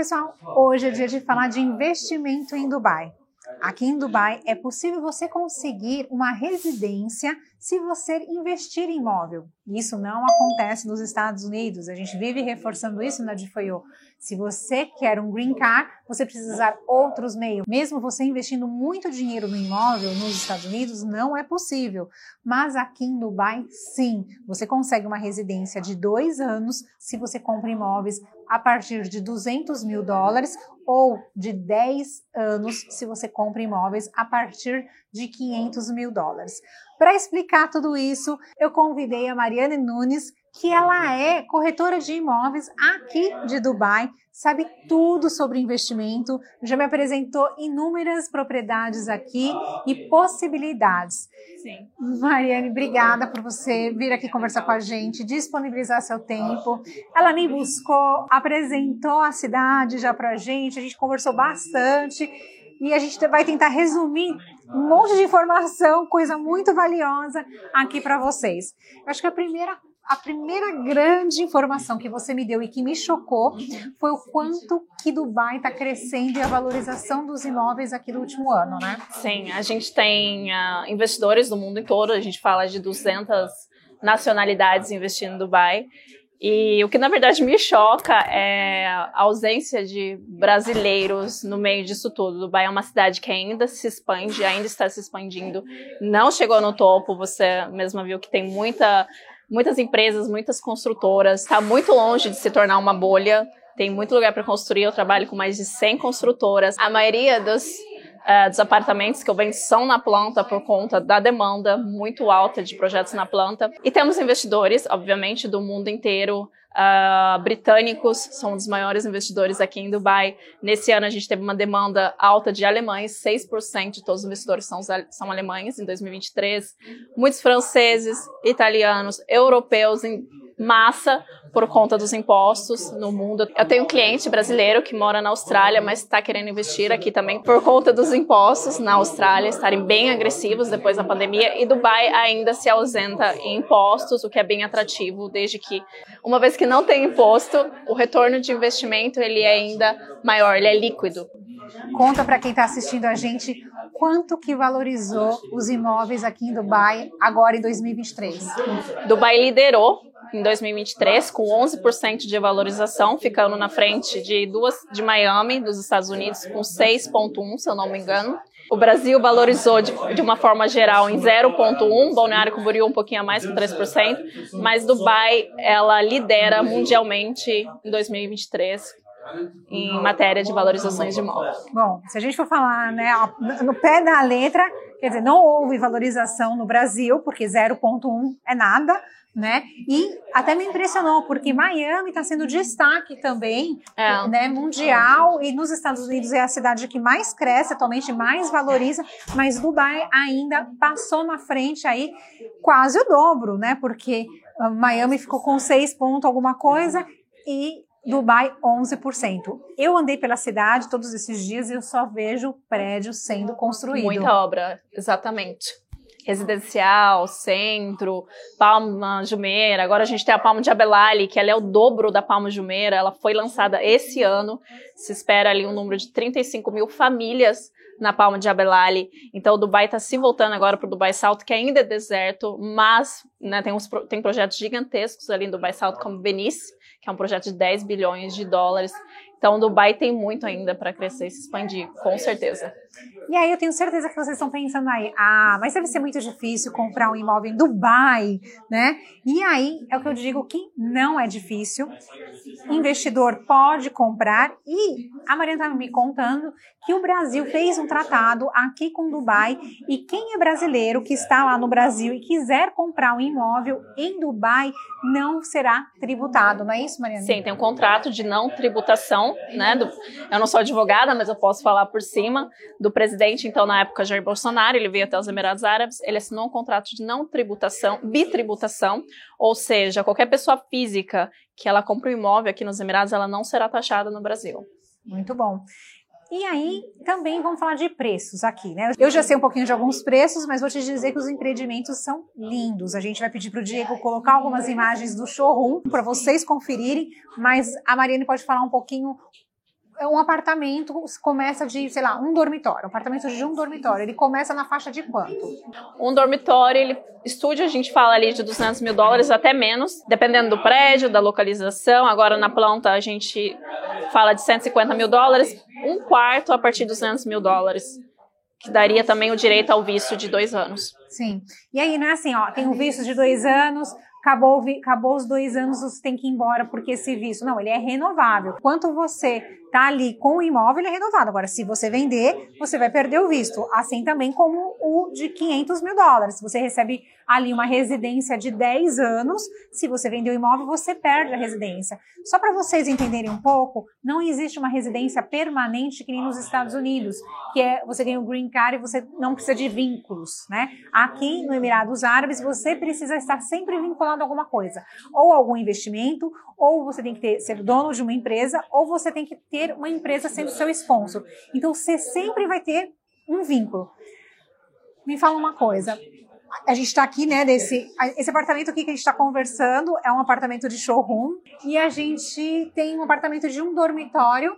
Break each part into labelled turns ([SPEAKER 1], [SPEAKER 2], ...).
[SPEAKER 1] pessoal, hoje é dia de falar de investimento em Dubai. Aqui em Dubai é possível você conseguir uma residência se você investir em imóvel. Isso não acontece nos Estados Unidos. A gente vive reforçando isso na DFIO. Se você quer um green card, você precisa usar outros meios. Mesmo você investindo muito dinheiro no imóvel nos Estados Unidos, não é possível. Mas aqui em Dubai, sim. Você consegue uma residência de dois anos se você compra imóveis a partir de 200 mil dólares ou de 10 anos se você compra imóveis a partir de 500 mil dólares. Para explicar tudo isso, eu convidei a Mariane Nunes, que ela é corretora de imóveis aqui de Dubai, sabe tudo sobre investimento, já me apresentou inúmeras propriedades aqui e possibilidades.
[SPEAKER 2] Sim.
[SPEAKER 1] Mariane, obrigada por você vir aqui conversar com a gente, disponibilizar seu tempo. Ela me buscou, apresentou a cidade já para a gente, a gente conversou bastante e a gente vai tentar resumir um monte de informação, coisa muito valiosa aqui para vocês. Eu acho que a primeira a primeira grande informação que você me deu e que me chocou foi o quanto que Dubai está crescendo e a valorização dos imóveis aqui no último ano, né?
[SPEAKER 2] Sim, a gente tem uh, investidores do mundo todo, a gente fala de 200 nacionalidades investindo em Dubai. E o que na verdade me choca é a ausência de brasileiros no meio disso tudo. Dubai é uma cidade que ainda se expande, ainda está se expandindo, não chegou no topo. Você mesma viu que tem muita muitas empresas, muitas construtoras, está muito longe de se tornar uma bolha. Tem muito lugar para construir. Eu trabalho com mais de 100 construtoras. A maioria dos, uh, dos apartamentos que eu vendo são na planta por conta da demanda muito alta de projetos na planta. E temos investidores, obviamente, do mundo inteiro. Uh, britânicos são um dos maiores investidores aqui em Dubai. Nesse ano a gente teve uma demanda alta de alemães, 6% de todos os investidores são, são alemães em 2023. Muitos franceses, italianos, europeus em massa por conta dos impostos no mundo. Eu tenho um cliente brasileiro que mora na Austrália, mas está querendo investir aqui também por conta dos impostos na Austrália estarem bem agressivos depois da pandemia e Dubai ainda se ausenta em impostos, o que é bem atrativo, desde que uma vez que não tem imposto, o retorno de investimento ele é ainda maior, ele é líquido.
[SPEAKER 1] Conta para quem está assistindo a gente quanto que valorizou os imóveis aqui em Dubai agora em 2023.
[SPEAKER 2] Dubai liderou em 2023 com 11% de valorização, ficando na frente de duas de Miami, dos Estados Unidos, com 6,1, se eu não me engano. O Brasil valorizou de, de uma forma geral em 0,1, Balneário Camboriú um pouquinho a mais, com 3%, mas Dubai, ela lidera mundialmente em 2023 em matéria de valorizações de imóveis.
[SPEAKER 1] Bom, se a gente for falar né, no pé da letra, quer dizer, não houve valorização no Brasil, porque 0,1 é nada, né? E até me impressionou, porque Miami está sendo destaque também, é. né, mundial, e nos Estados Unidos é a cidade que mais cresce, atualmente mais valoriza, mas Dubai ainda passou na frente aí quase o dobro, né? Porque ah, Miami ficou com 6 pontos alguma coisa e Dubai 11%. Eu andei pela cidade todos esses dias e eu só vejo prédios sendo construídos.
[SPEAKER 2] Muita obra, exatamente. Residencial, centro, Palma Jumeira. Agora a gente tem a Palma de Abelali, que ela é o dobro da Palma Jumeira. Ela foi lançada esse ano. Se espera ali um número de 35 mil famílias na Palma de Abelali. Então, o Dubai está se voltando agora para o Dubai Salto, que ainda é deserto, mas né, tem, uns, tem projetos gigantescos ali no Dubai Salto, como Benice, é um projeto de 10 bilhões de dólares. Então, Dubai tem muito ainda para crescer e se expandir, com certeza.
[SPEAKER 1] E aí, eu tenho certeza que vocês estão pensando aí, ah, mas deve ser muito difícil comprar um imóvel em Dubai, né? E aí, é o que eu digo que não é difícil. Investidor pode comprar e a Mariana estava me contando que o Brasil fez um tratado aqui com Dubai e quem é brasileiro que está lá no Brasil e quiser comprar um imóvel em Dubai não será tributado, não é isso, Mariana?
[SPEAKER 2] Sim, tem um contrato de não tributação, né? Eu não sou advogada, mas eu posso falar por cima do presidente, então na época Jair Bolsonaro, ele veio até os Emirados Árabes, ele assinou um contrato de não tributação, bitributação, ou seja, qualquer pessoa física que ela compra um imóvel aqui nos Emirados, ela não será taxada no Brasil.
[SPEAKER 1] Muito bom. E aí, também vamos falar de preços aqui, né? Eu já sei um pouquinho de alguns preços, mas vou te dizer que os empreendimentos são lindos. A gente vai pedir para o Diego colocar algumas imagens do showroom para vocês conferirem, mas a Mariane pode falar um pouquinho um apartamento começa de, sei lá, um dormitório, um apartamento de um dormitório, ele começa na faixa de quanto?
[SPEAKER 2] Um dormitório, ele, estúdio, a gente fala ali de 200 mil dólares até menos, dependendo do prédio, da localização. Agora na planta a gente fala de 150 mil dólares, um quarto a partir de 200 mil dólares que daria também o direito ao visto de dois anos.
[SPEAKER 1] Sim. E aí não é assim, ó, tem o visto de dois anos, acabou, acabou os dois anos, você tem que ir embora porque esse visto. Não, ele é renovável. Quanto você tá ali com o imóvel, ele é renovado. Agora, se você vender, você vai perder o visto. Assim também como o de 500 mil dólares. Se você recebe ali uma residência de 10 anos, se você vender o imóvel, você perde a residência. Só para vocês entenderem um pouco, não existe uma residência permanente que nem nos Estados Unidos, que é você ganha o green card e você não precisa de vínculos, né? Aqui no Emirados Árabes, você precisa estar sempre vinculado a alguma coisa, ou algum investimento, ou você tem que ter, ser dono de uma empresa, ou você tem que ter uma empresa sendo seu sponsor. Então você sempre vai ter um vínculo. Me fala uma coisa. A gente está aqui, né? Desse, esse apartamento aqui que a gente está conversando é um apartamento de showroom e a gente tem um apartamento de um dormitório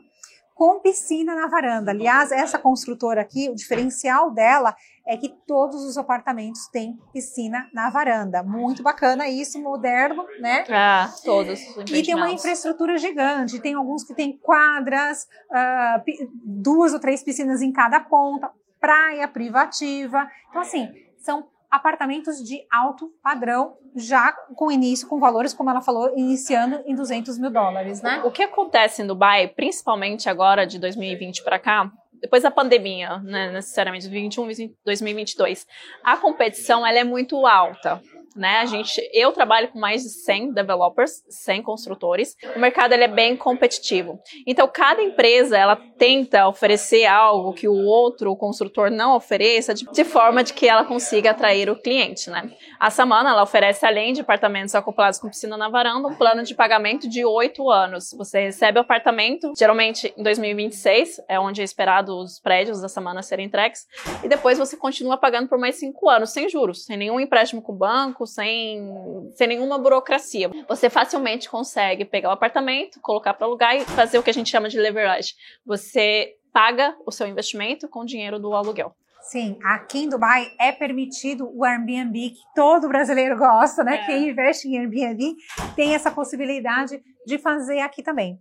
[SPEAKER 1] com piscina na varanda. Aliás, essa construtora aqui, o diferencial dela é que todos os apartamentos têm piscina na varanda. Muito bacana isso, moderno, né?
[SPEAKER 2] Ah, todos.
[SPEAKER 1] E tem uma infraestrutura gigante. Tem alguns que têm quadras, uh, duas ou três piscinas em cada ponta, praia privativa. Então, assim, são apartamentos de alto padrão, já com início, com valores, como ela falou, iniciando em 200 mil dólares, né?
[SPEAKER 2] O que acontece em Dubai, principalmente agora de 2020 para cá, depois da pandemia, né, necessariamente 2021, 2022, a competição ela é muito alta né? A gente, eu trabalho com mais de 100 developers, 100 construtores. O mercado ele é bem competitivo. Então, cada empresa ela tenta oferecer algo que o outro construtor não ofereça, de, de forma de que ela consiga atrair o cliente, né? A Samana ela oferece além de apartamentos acoplados com piscina na varanda, um plano de pagamento de 8 anos. Você recebe o apartamento, geralmente em 2026, é onde é esperado os prédios da Samana serem entregues, e depois você continua pagando por mais 5 anos, sem juros, sem nenhum empréstimo com o banco, banco, sem, sem nenhuma burocracia. Você facilmente consegue pegar o apartamento, colocar para alugar e fazer o que a gente chama de leverage. Você paga o seu investimento com o dinheiro do aluguel.
[SPEAKER 1] Sim, aqui em Dubai é permitido o Airbnb, que todo brasileiro gosta, né? É. Quem investe em Airbnb tem essa possibilidade de fazer aqui também.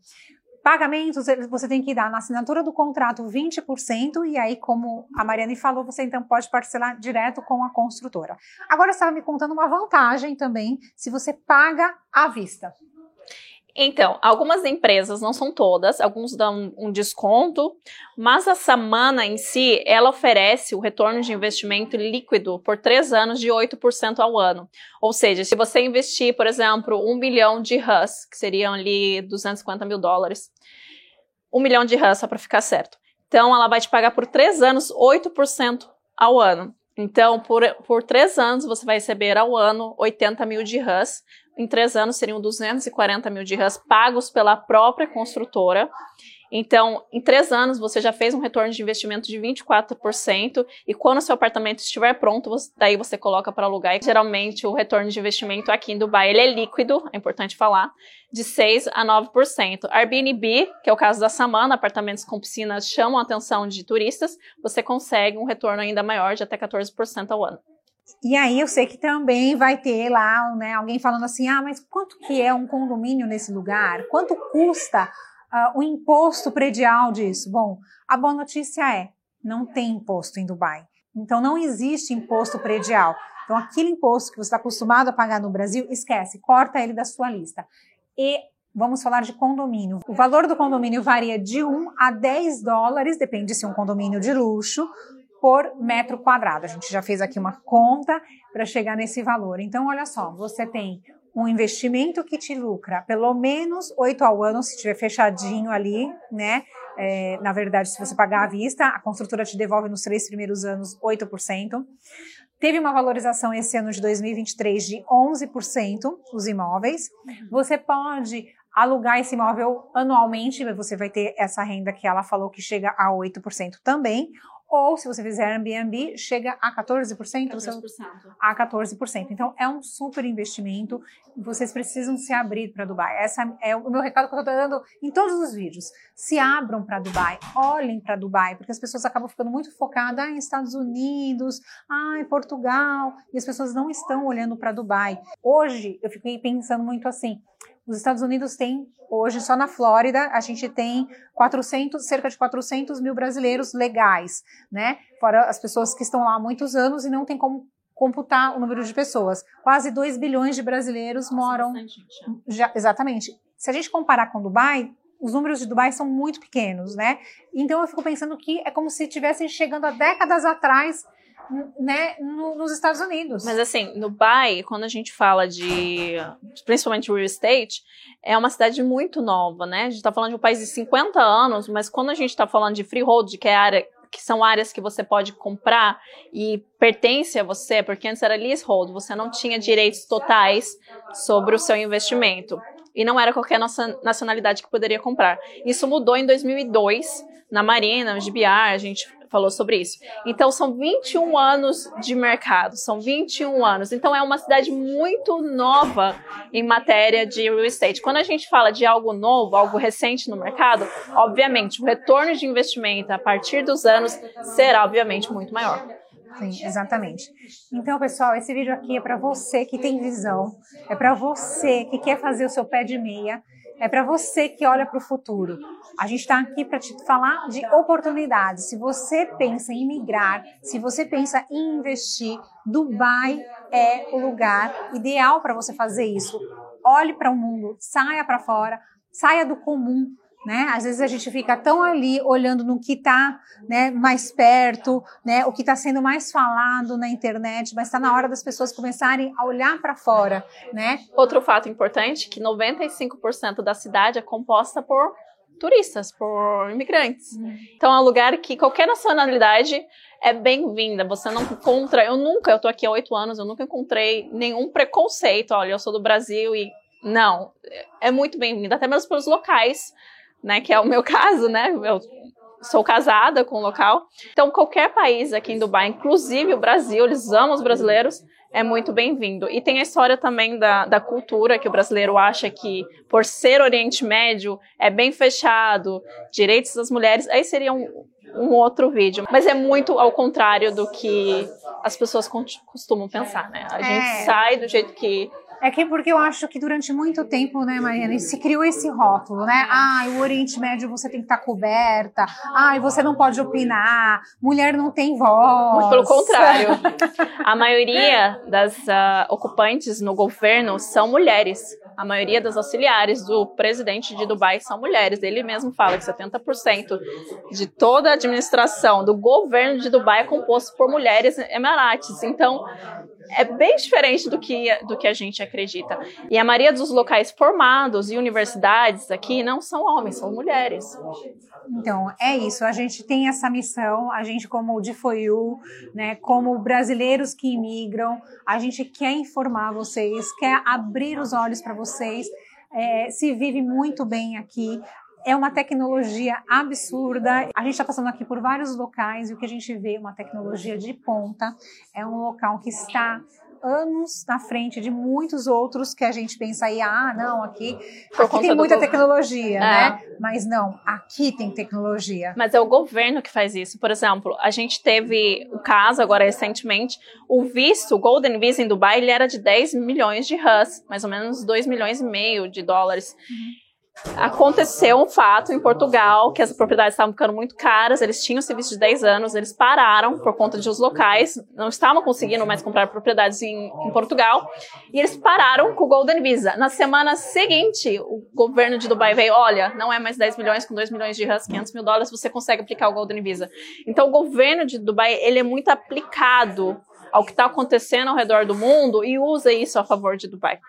[SPEAKER 1] Pagamentos, você tem que dar na assinatura do contrato 20%, e aí, como a Mariane falou, você então pode parcelar direto com a construtora. Agora, você estava me contando uma vantagem também, se você paga à vista.
[SPEAKER 2] Então, algumas empresas, não são todas, alguns dão um desconto, mas a Samana em si, ela oferece o retorno de investimento líquido por três anos de 8% ao ano. Ou seja, se você investir, por exemplo, um milhão de RUS, que seriam ali 250 mil dólares, um milhão de RUS só para ficar certo. Então, ela vai te pagar por três anos 8% ao ano. Então, por, por três anos, você vai receber ao ano 80 mil de RUS, em três anos seriam 240 mil dirhams pagos pela própria construtora. Então, em três anos, você já fez um retorno de investimento de 24%, e quando seu apartamento estiver pronto, você, daí você coloca para alugar. E, geralmente, o retorno de investimento aqui em Dubai ele é líquido, é importante falar, de 6% a 9%. Airbnb, que é o caso da Samana, apartamentos com piscinas chamam a atenção de turistas, você consegue um retorno ainda maior, de até 14% ao ano.
[SPEAKER 1] E aí eu sei que também vai ter lá né, alguém falando assim, ah, mas quanto que é um condomínio nesse lugar? Quanto custa uh, o imposto predial disso? Bom, a boa notícia é, não tem imposto em Dubai. Então não existe imposto predial. Então aquele imposto que você está acostumado a pagar no Brasil, esquece, corta ele da sua lista. E Vamos falar de condomínio. O valor do condomínio varia de 1 a 10 dólares, depende se é um condomínio de luxo, por metro quadrado. A gente já fez aqui uma conta para chegar nesse valor. Então, olha só, você tem um investimento que te lucra pelo menos 8 ao ano, se tiver fechadinho ali, né? É, na verdade, se você pagar à vista, a construtora te devolve nos três primeiros anos 8%. Teve uma valorização esse ano de 2023 de 11% os imóveis. Você pode alugar esse imóvel anualmente, você vai ter essa renda que ela falou que chega a 8% também, ou se você fizer Airbnb, chega a 14%,
[SPEAKER 2] 14%.
[SPEAKER 1] a 14%. Então é um super investimento. Vocês precisam se abrir para Dubai. Essa é o meu recado que eu estou dando em todos os vídeos. Se abram para Dubai, olhem para Dubai, porque as pessoas acabam ficando muito focadas ah, em Estados Unidos, ah, em Portugal, e as pessoas não estão olhando para Dubai. Hoje eu fiquei pensando muito assim. Os Estados Unidos têm, hoje, só na Flórida, a gente tem 400, cerca de 400 mil brasileiros legais, né? Fora as pessoas que estão lá há muitos anos e não tem como computar o número de pessoas. Quase 2 bilhões de brasileiros moram. Já, exatamente. Se a gente comparar com Dubai, os números de Dubai são muito pequenos, né? Então eu fico pensando que é como se estivessem chegando há décadas atrás né, no, nos Estados Unidos.
[SPEAKER 2] Mas assim, no Dubai, quando a gente fala de, principalmente real estate, é uma cidade muito nova, né? A gente está falando de um país de 50 anos, mas quando a gente está falando de freehold, que é área que são áreas que você pode comprar e pertence a você, porque antes era leasehold, você não tinha direitos totais sobre o seu investimento. E não era qualquer nossa nacionalidade que poderia comprar. Isso mudou em 2002, na Marina, no GBR, a gente falou sobre isso. Então, são 21 anos de mercado, são 21 anos. Então, é uma cidade muito nova em matéria de real estate. Quando a gente fala de algo novo, algo recente no mercado, obviamente, o retorno de investimento a partir dos anos será, obviamente, muito maior.
[SPEAKER 1] Sim, exatamente. Então, pessoal, esse vídeo aqui é para você que tem visão, é para você que quer fazer o seu pé de meia é para você que olha para o futuro. A gente está aqui para te falar de oportunidades. Se você pensa em migrar, se você pensa em investir, Dubai é o lugar ideal para você fazer isso. Olhe para o mundo, saia para fora, saia do comum, né? Às vezes a gente fica tão ali olhando no que está né, mais perto, né, o que está sendo mais falado na internet, mas está na hora das pessoas começarem a olhar para fora, né?
[SPEAKER 2] Outro fato importante que 95% da cidade é composta por turistas, por imigrantes. Uhum. Então é um lugar que qualquer nacionalidade é bem-vinda. Você não encontra, eu nunca, eu tô aqui há oito anos, eu nunca encontrei nenhum preconceito. Olha, eu sou do Brasil e não, é muito bem-vinda, até mesmo pelos locais né? Que é o meu caso, né? Eu sou casada com o local. Então, qualquer país aqui em Dubai, inclusive o Brasil, eles amam os brasileiros, é muito bem-vindo. E tem a história também da, da cultura, que o brasileiro acha que, por ser Oriente Médio, é bem fechado, direitos das mulheres, aí seria um, um outro vídeo. Mas é muito ao contrário do que as pessoas costumam pensar, né? A gente é. sai do jeito que
[SPEAKER 1] é que porque eu acho que durante muito tempo, né, Mariana, se criou esse rótulo, né? Ah, o Oriente Médio você tem que estar tá coberta. Ah, você não pode opinar. Mulher não tem voz.
[SPEAKER 2] Muito pelo contrário. A maioria das uh, ocupantes no governo são mulheres. A maioria das auxiliares do presidente de Dubai são mulheres. Ele mesmo fala que 70% de toda a administração do governo de Dubai é composto por mulheres emirates. Então, é bem diferente do que, do que a gente acredita. E a maioria dos locais formados e universidades aqui não são homens, são mulheres.
[SPEAKER 1] Então, é isso. A gente tem essa missão, a gente, como o DFOIU, né, como brasileiros que imigram, a gente quer informar vocês, quer abrir os olhos para vocês. É, se vive muito bem aqui. É uma tecnologia absurda. A gente está passando aqui por vários locais e o que a gente vê é uma tecnologia de ponta. É um local que está anos na frente de muitos outros que a gente pensa aí, ah, não, aqui, aqui tem muita tecnologia, é. né? Mas não, aqui tem tecnologia.
[SPEAKER 2] Mas é o governo que faz isso. Por exemplo, a gente teve o caso agora recentemente, o visto, o Golden Visa em Dubai, ele era de 10 milhões de RUS, mais ou menos 2 milhões e meio de dólares. Uhum aconteceu um fato em Portugal que as propriedades estavam ficando muito caras, eles tinham serviço de 10 anos, eles pararam por conta de os locais, não estavam conseguindo mais comprar propriedades em, em, Portugal, e eles pararam com o Golden Visa. Na semana seguinte, o governo de Dubai veio, olha, não é mais 10 milhões, com 2 milhões de RAS, 500 mil dólares, você consegue aplicar o Golden Visa. Então, o governo de Dubai, ele é muito aplicado ao que está acontecendo ao redor do mundo e usa isso a favor de Dubai.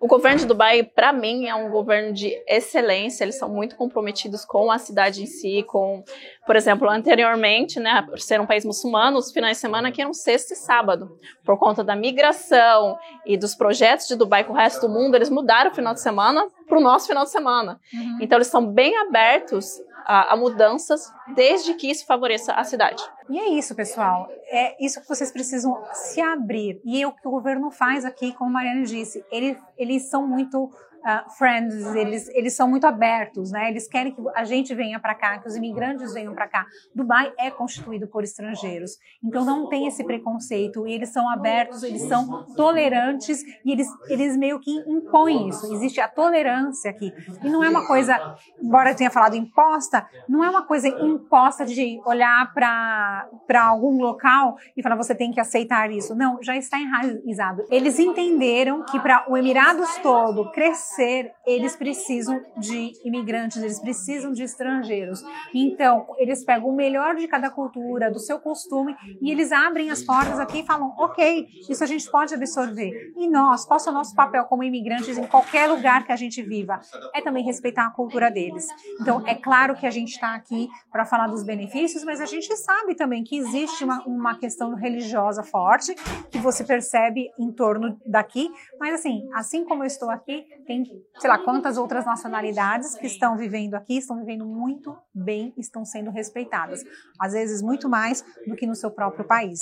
[SPEAKER 2] O governo de Dubai, para mim, é um governo de excelência. Eles são muito comprometidos com a cidade em si, com, por exemplo, anteriormente, né, por ser um país muçulmano, os finais de semana aqui eram sexta e sábado. Por conta da migração e dos projetos de Dubai com o resto do mundo, eles mudaram o final de semana para o nosso final de semana. Uhum. Então, eles estão bem abertos a, a, mudanças, desde que isso favoreça a cidade.
[SPEAKER 1] E é isso, pessoal. É isso que vocês precisam se abrir. E é o que o governo faz aqui, como a Mariana disse. Eles, eles são muito uh, friends, eles, eles são muito abertos, né? Eles querem que a gente venha para cá, que os imigrantes venham para cá. Dubai é constituído por estrangeiros, então não tem esse preconceito. E eles são abertos, eles são tolerantes e eles, eles meio que impõem isso. Existe a tolerância aqui. E não é uma coisa, embora eu tenha falado imposta, não é uma coisa imposta de olhar para algum local e falar você tem que aceitar isso. Não, já está enraizado. Eles entenderam que para o Emirados todo crescer, crescer, eles precisam de imigrantes, eles precisam de estrangeiros. Então, eles pegam o melhor de cada cultura, do seu costume, e eles abrem as portas aqui e falam: ok, isso a gente pode absorver. E nós, qual é o nosso papel como imigrantes em qualquer lugar que a gente viva? É também respeitar a cultura deles. Então, é claro que a gente está aqui para falar dos benefícios, mas a gente sabe também que existe uma, uma questão religiosa forte, que você percebe em torno daqui, mas assim, assim como eu estou aqui, tem tem, sei lá, quantas outras nacionalidades que estão vivendo aqui, estão vivendo muito bem, estão sendo respeitadas. Às vezes, muito mais do que no seu próprio país.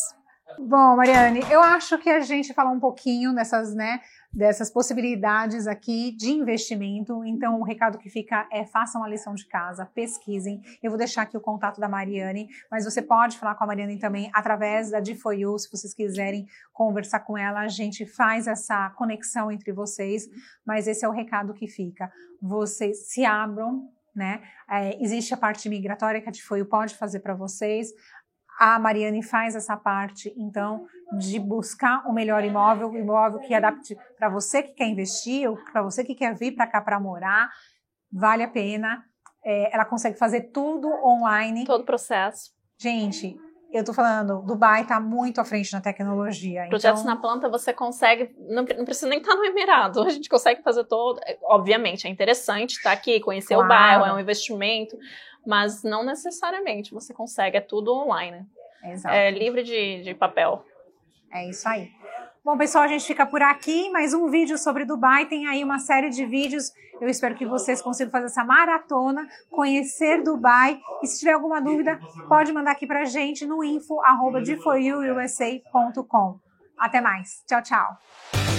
[SPEAKER 1] Bom, Mariane, eu acho que a gente falou um pouquinho dessas, né, dessas possibilidades aqui de investimento. Então, o recado que fica é façam a lição de casa, pesquisem. Eu vou deixar aqui o contato da Mariane, mas você pode falar com a Mariane também através da D4U, se vocês quiserem conversar com ela. A gente faz essa conexão entre vocês, mas esse é o recado que fica. Vocês se abram, né? É, existe a parte migratória que a D4U pode fazer para vocês. A Mariane faz essa parte, então, de buscar o melhor imóvel, o imóvel que adapte para você que quer investir, ou para você que quer vir para cá para morar, vale a pena. É, ela consegue fazer tudo online.
[SPEAKER 2] Todo o processo.
[SPEAKER 1] Gente, eu tô falando, Dubai está muito à frente na tecnologia.
[SPEAKER 2] Projetos então... na planta você consegue, não, não, precisa nem estar tá no Emirado, a gente consegue fazer todo. É, obviamente, é interessante estar tá aqui, conhecer claro. o bairro, é um investimento, mas não necessariamente você consegue, é tudo online. Exato. É livre de, de papel.
[SPEAKER 1] É isso aí. Bom, pessoal, a gente fica por aqui. Mais um vídeo sobre Dubai. Tem aí uma série de vídeos. Eu espero que vocês consigam fazer essa maratona, conhecer Dubai. E se tiver alguma dúvida, pode mandar aqui pra gente no info arroba Até mais. Tchau, tchau.